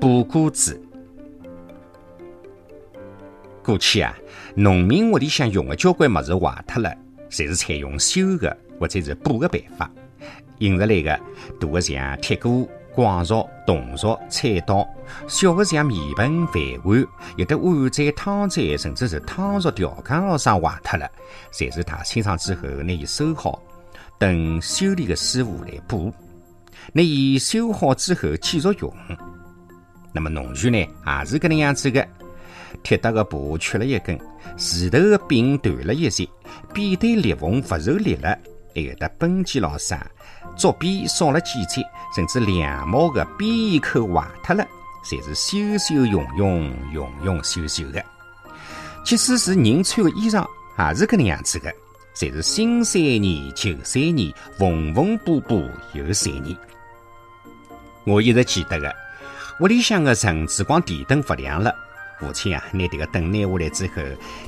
补谷子。过去啊，农民屋里向用的交关物事坏脱了，侪是采用修的或者是补的办法。引入来的大的像铁锅、广勺、铜勺、菜刀；小的像面盆、饭碗，有的碗盏、汤盏，甚至是汤勺、调羹老啥坏脱了，侪是他清爽之后拿伊收好，等修理的师傅来补。拿伊修好之后继续用。那么农具呢，也是搿能样子的。铁搭的布缺了一根，树头的柄断了一截，扁担裂缝不受力了，还有的绷机老啥，竹边少了几节，甚至两毛的边口坏脱了，侪是修修用用，用用修修的。即使是人穿的衣裳，也是搿能样子的，侪是新三年旧三年，缝缝补补又三年。我一直记得的，屋里向的陈志光电灯不亮了。父亲啊，拿这个灯拿下来之后，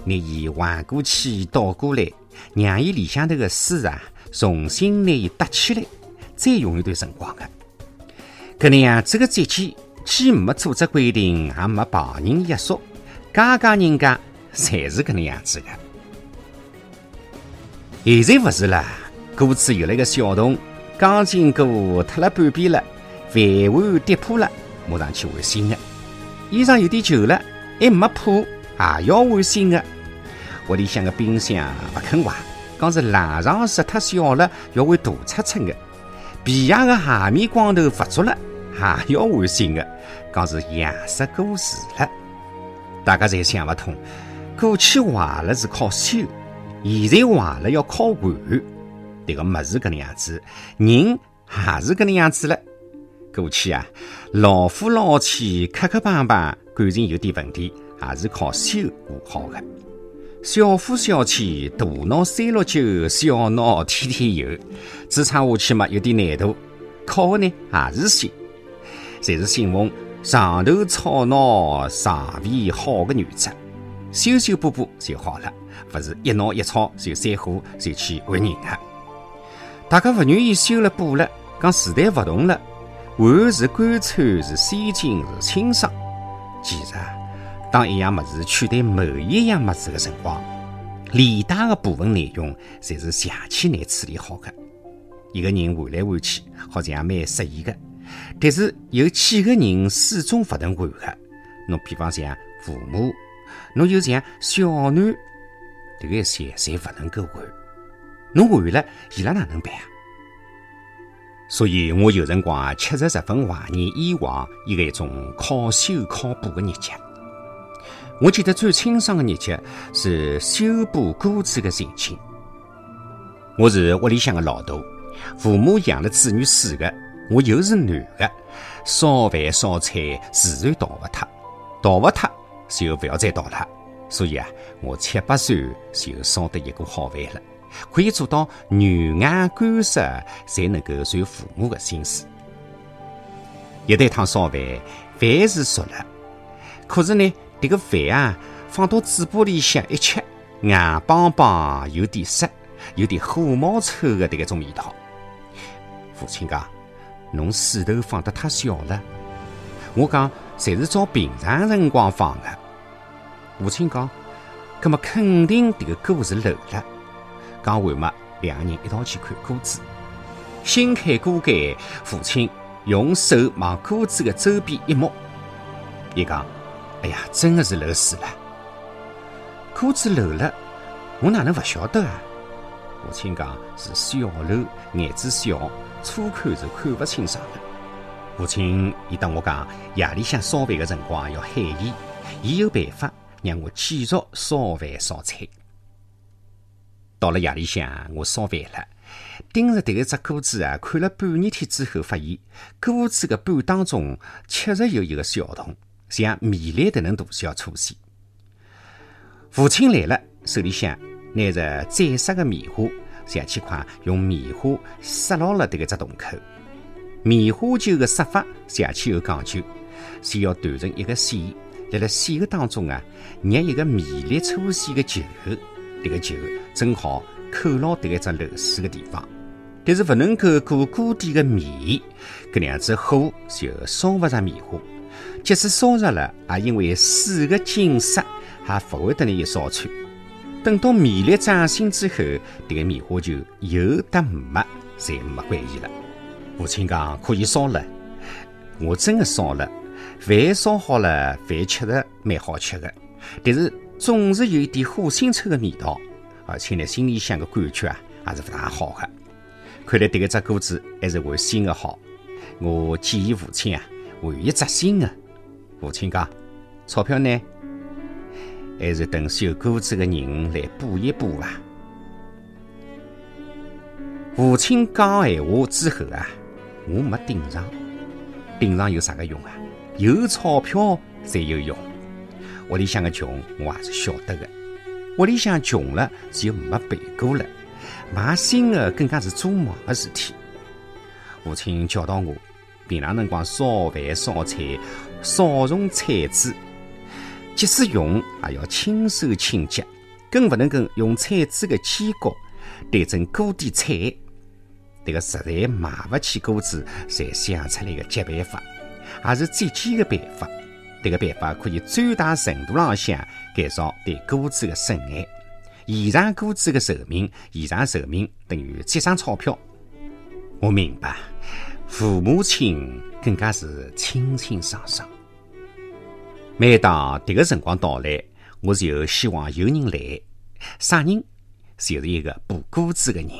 拿伊横过去倒过来，让伊里向头的丝啊重新拿伊搭起来，再用一段辰光的。搿能样，这个节气既没组织规定，也没旁人约束，家家人家侪是搿能样子的。现在勿是了，锅子有了一个小洞，钢筋锅脱了半边了，饭碗跌破了，马上去换新的。衣裳有点旧了。还没破，也要换新的。屋里向个冰箱不肯坏，讲是冷藏室太小了，要换大尺寸的。皮鞋的鞋面光头不足了，还要换新的，讲是样式过时了。大家侪想不通，过去坏了是靠修，现在坏了要靠换。这个么是搿能样子，人也是搿能样子了。过去啊，老夫老妻磕磕绊绊。感情有点问题，还是靠修补好的。小夫小妻大闹三六九，小闹天天有，支撑下去嘛有点难度。靠的呢还是修，侪是信奉上头吵闹上位好的原则，修修补补就好了，不是一闹一吵就散伙就去换人了。大家不愿意修了补了，讲时代不同了，换是干脆是先进是清爽。其实，当一样物事取代某一样物事的辰光，连带的部分内容侪是邪气难处理好的。一个人换来换去，好像也蛮适宜的。但是有几个人始终不能换的。侬比方像父母，侬就像小囡，这个些侪不能够换。侬换了，伊拉哪能办啊？所以我有辰光确实十分怀念以往一个一种靠修靠补的日节。我记得最清爽的日节是修补锅子的心情。我是屋里向的老大，父母养了子女四个，我又是男的，烧饭烧菜自然逃不脱，逃不脱就不要再逃了。所以啊，我七八岁就烧得一个好饭了。可以做到软硬干湿，才能够随父母的心思。一旦汤烧饭，饭是熟了，可是呢，这个饭啊，放到嘴巴里向一吃，硬邦邦，有点涩，有点火冒臭的这个种味道。父亲讲，侬水头放得太小了。我讲，侪是照平常辰光放的。父亲讲，那么肯定这个锅是漏了。讲完嘛，两个人一道去看锅子。掀开锅盖，父亲用手往锅子的周边一摸，伊讲：“哎呀，真的是漏水了。锅子漏了，我哪能不晓得啊？”父亲讲：“是小漏，眼子小，初看是看不清爽的。”父亲伊当我讲，夜里向烧饭的辰光要喊伊，伊有办法让我继续烧饭烧菜。到了夜里向，我烧饭了，盯着这个只锅子啊，看了半日天之后，发现锅子的半当中确实有一个小洞，像米粒的能大小粗细。父亲来了，手里向拿着彩色的棉花，想去快用棉花塞牢了这个只洞口。棉花球的塞法想起有讲究，先要断成一个线，在了线的当中啊，捏一个米粒粗细的球。这个球正好扣牢这个只漏水的地方，但是不能够过锅底的面，搿样子火就烧不着棉花。即使烧着了，也因为水的紧塞，还不会得那一烧穿。等到米粒长新之后，这个棉花就有得没，侪没关系了。父亲讲可以烧了，我真的烧了，饭烧好了，饭吃的蛮好吃的，但是总是有一点火腥臭的味道，而且呢，心里想个感觉啊，还是不大好的。看来这个只锅子还是换新的好。我建议父亲啊，换一只新的。父亲讲，钞票呢？还是等修锅子的人来补一补吧。父亲讲闲话之后啊，我没顶上。顶上有啥个用啊？有钞票才有用。屋里向的穷，我还是晓得的。屋里向穷了，就没备过了。买新的更加是做梦的事体。父亲教导我，平常辰光烧饭烧菜，少用菜籽。即使用，也要轻手轻脚，更不能够用菜籽的尖角对准锅底菜。这个实在买不起锅子，才想出来的急办法，也是最简的办法。这个办法可以最大程度上向减少对锅子的损害，延长锅子的寿命。延长寿命等于节省钞票。我明白，父母亲更加是清清爽爽。每当这个辰光到来，我就希望有人来。啥人？就是一个补锅子的人。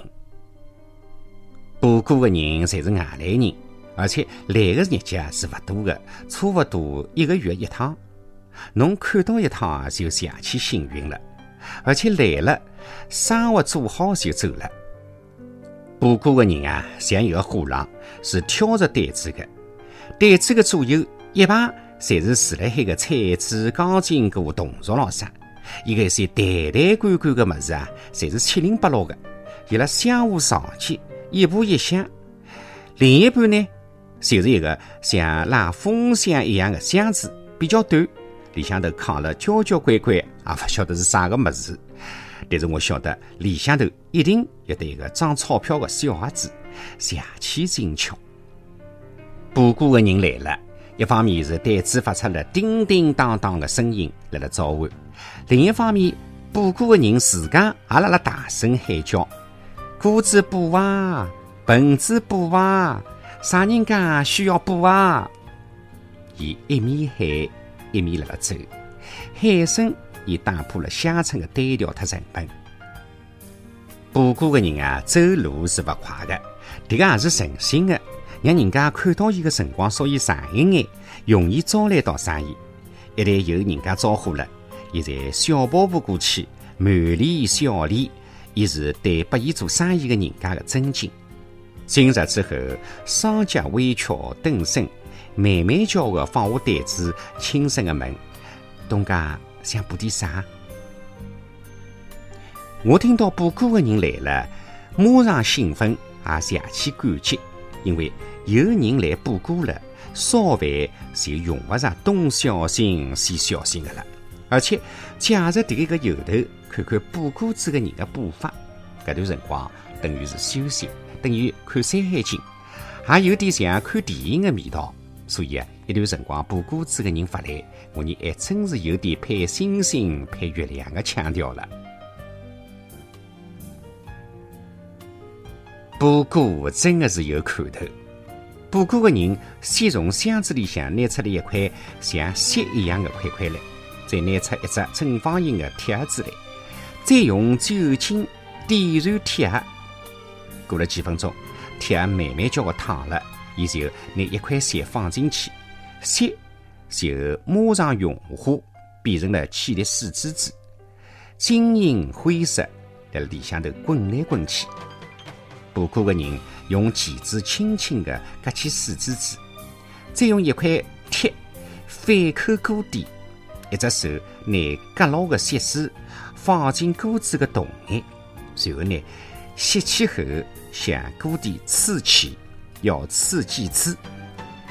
补锅的人侪是外来人，而且来的日节是不多的，差不多一个月一趟。侬看到一趟就想起幸运了，而且来了，生活做好就走了。补锅的人啊，像一个货郎，是挑着担子的，担子的左右一排。侪是住辣海个菜籽、钢筋骨、铜属咾啥，伊个些坛坛罐罐个物事啊，侪是七零八落个，伊拉相互上去，一步一响。另一半呢，就是一个像拉风箱一样的箱子，比较短，里向头扛了交交关关，也勿晓得是啥个物事。但是我晓得里向头一定有得一个装钞票的小盒子，邪气精巧。补锅的人来了。一方面是袋子发出了叮叮当当的声音来了召唤，另一方面补锅的人自家也辣辣大声喊叫：“锅子补啊，盆子补啊，啥人家需要补啊？”伊一面喊一面辣辣走，喊声也打破了乡村的单调和沉闷。补过的人啊，走路是不快的，这个也是诚心的。让人家看到伊的辰光，稍微长一眼，容易招来到生意。一旦有人家招呼了，伊才小跑步过去，满脸笑脸，伊是对拨伊做生意的人家的尊敬。进入之后，双脚微翘，蹲身，慢慢叫个放下担子，轻声的问：“东家想补点啥？”我听到补锅的人来了，马上兴奋，也邪气感激，因为。有人来补锅了，烧饭就用不着东小心西小心的了。而且借着这个由头，看看补锅子的人的步伐，这段辰光等于是休息，等于看《山海经》，还有点像看电影的味道。所以啊，一段辰光补锅子的人发来，我呢还真是有点配星星配月亮的腔调了。补锅真的是有看头。补锅的人先从箱子里向拿出了一块像锡一样的块块来，再拿出一只正方形的铁盒子来，再用酒精点燃铁盒。过了几分钟，铁慢慢叫个烫了，伊就拿一块锡放进去，锡就马上融化，变成了气的水珠子，晶莹灰色，在里向头滚来滚去。补锅的人。用钳子轻轻地割起水珠子，再用一块铁反扣锅底，一只手拿割牢的锡丝放进锅子的洞眼，随后呢，吸气后向锅底刺起，要刺几次？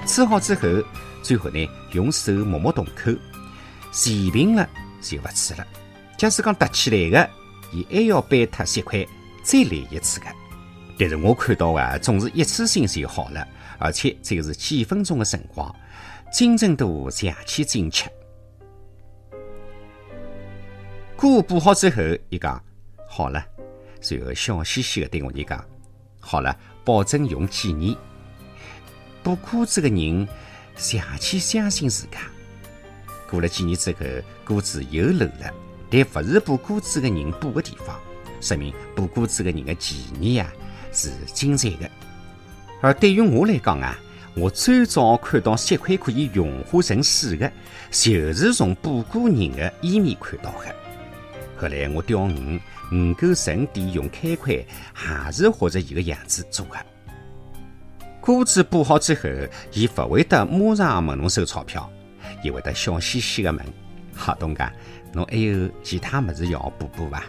刺好之后，最后呢，用手摸摸洞口，齐平了就不刺了。假使讲凸起来的，伊还要掰脱锡块再来一次的。但是我看到啊，总是一次性就好了，而且这个是几分钟的辰光，精准度邪气精确。锅补好之后，伊讲好了，随后笑嘻嘻的对我讲：“好了，保证用几年。”补锅子的人邪气相信自家。过了几年之后，锅子又漏了，但不是补锅子的人补的地方，说明补锅子的人的技艺啊是精湛的。而对于我来讲啊，我最早看到石块可以融化成水的，就是从补锅人的衣面看到的。后来我钓鱼，鱼钩绳底用开块，还是学着伊个样子做的。锅子补好之后，伊勿会得马上问侬收钞票，伊会得笑嘻嘻的问：“好东家，侬还有其他物事要补补伐？”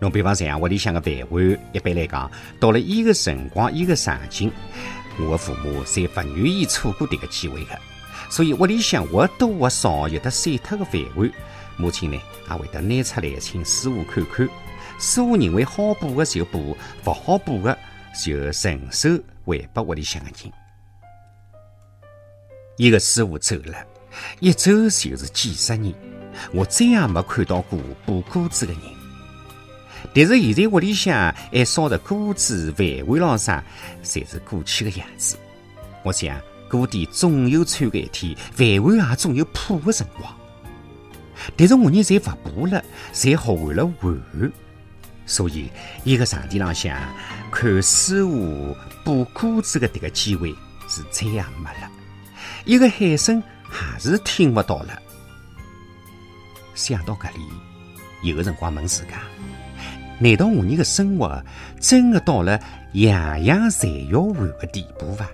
侬比方像屋里向个饭碗，一般来讲，到了伊个辰光、伊个场景，我的父母侪勿愿意错过迭个机会的，所以屋里向或多或少有得碎脱个饭碗，母亲呢也会得拿出来请师傅看看，师傅认为好补的就补，勿好补的就顺手还拨屋里向的人。一个师傅走了，一走就是几十年，我再也没看到过补锅子的人。但是现在屋里向还烧着锅子、饭碗咾啥，侪是过去的样子。我想锅底总有穿的一天，饭碗也总有破的辰光。但是我人侪勿补了，侪学会了玩，所以一个场地浪向看师傅补锅子的迭个机会是再也没了，一个喊声还是听不到了。想到搿里，有个辰光问自家。难道我人的生活真的到了样样侪要换的地步伐？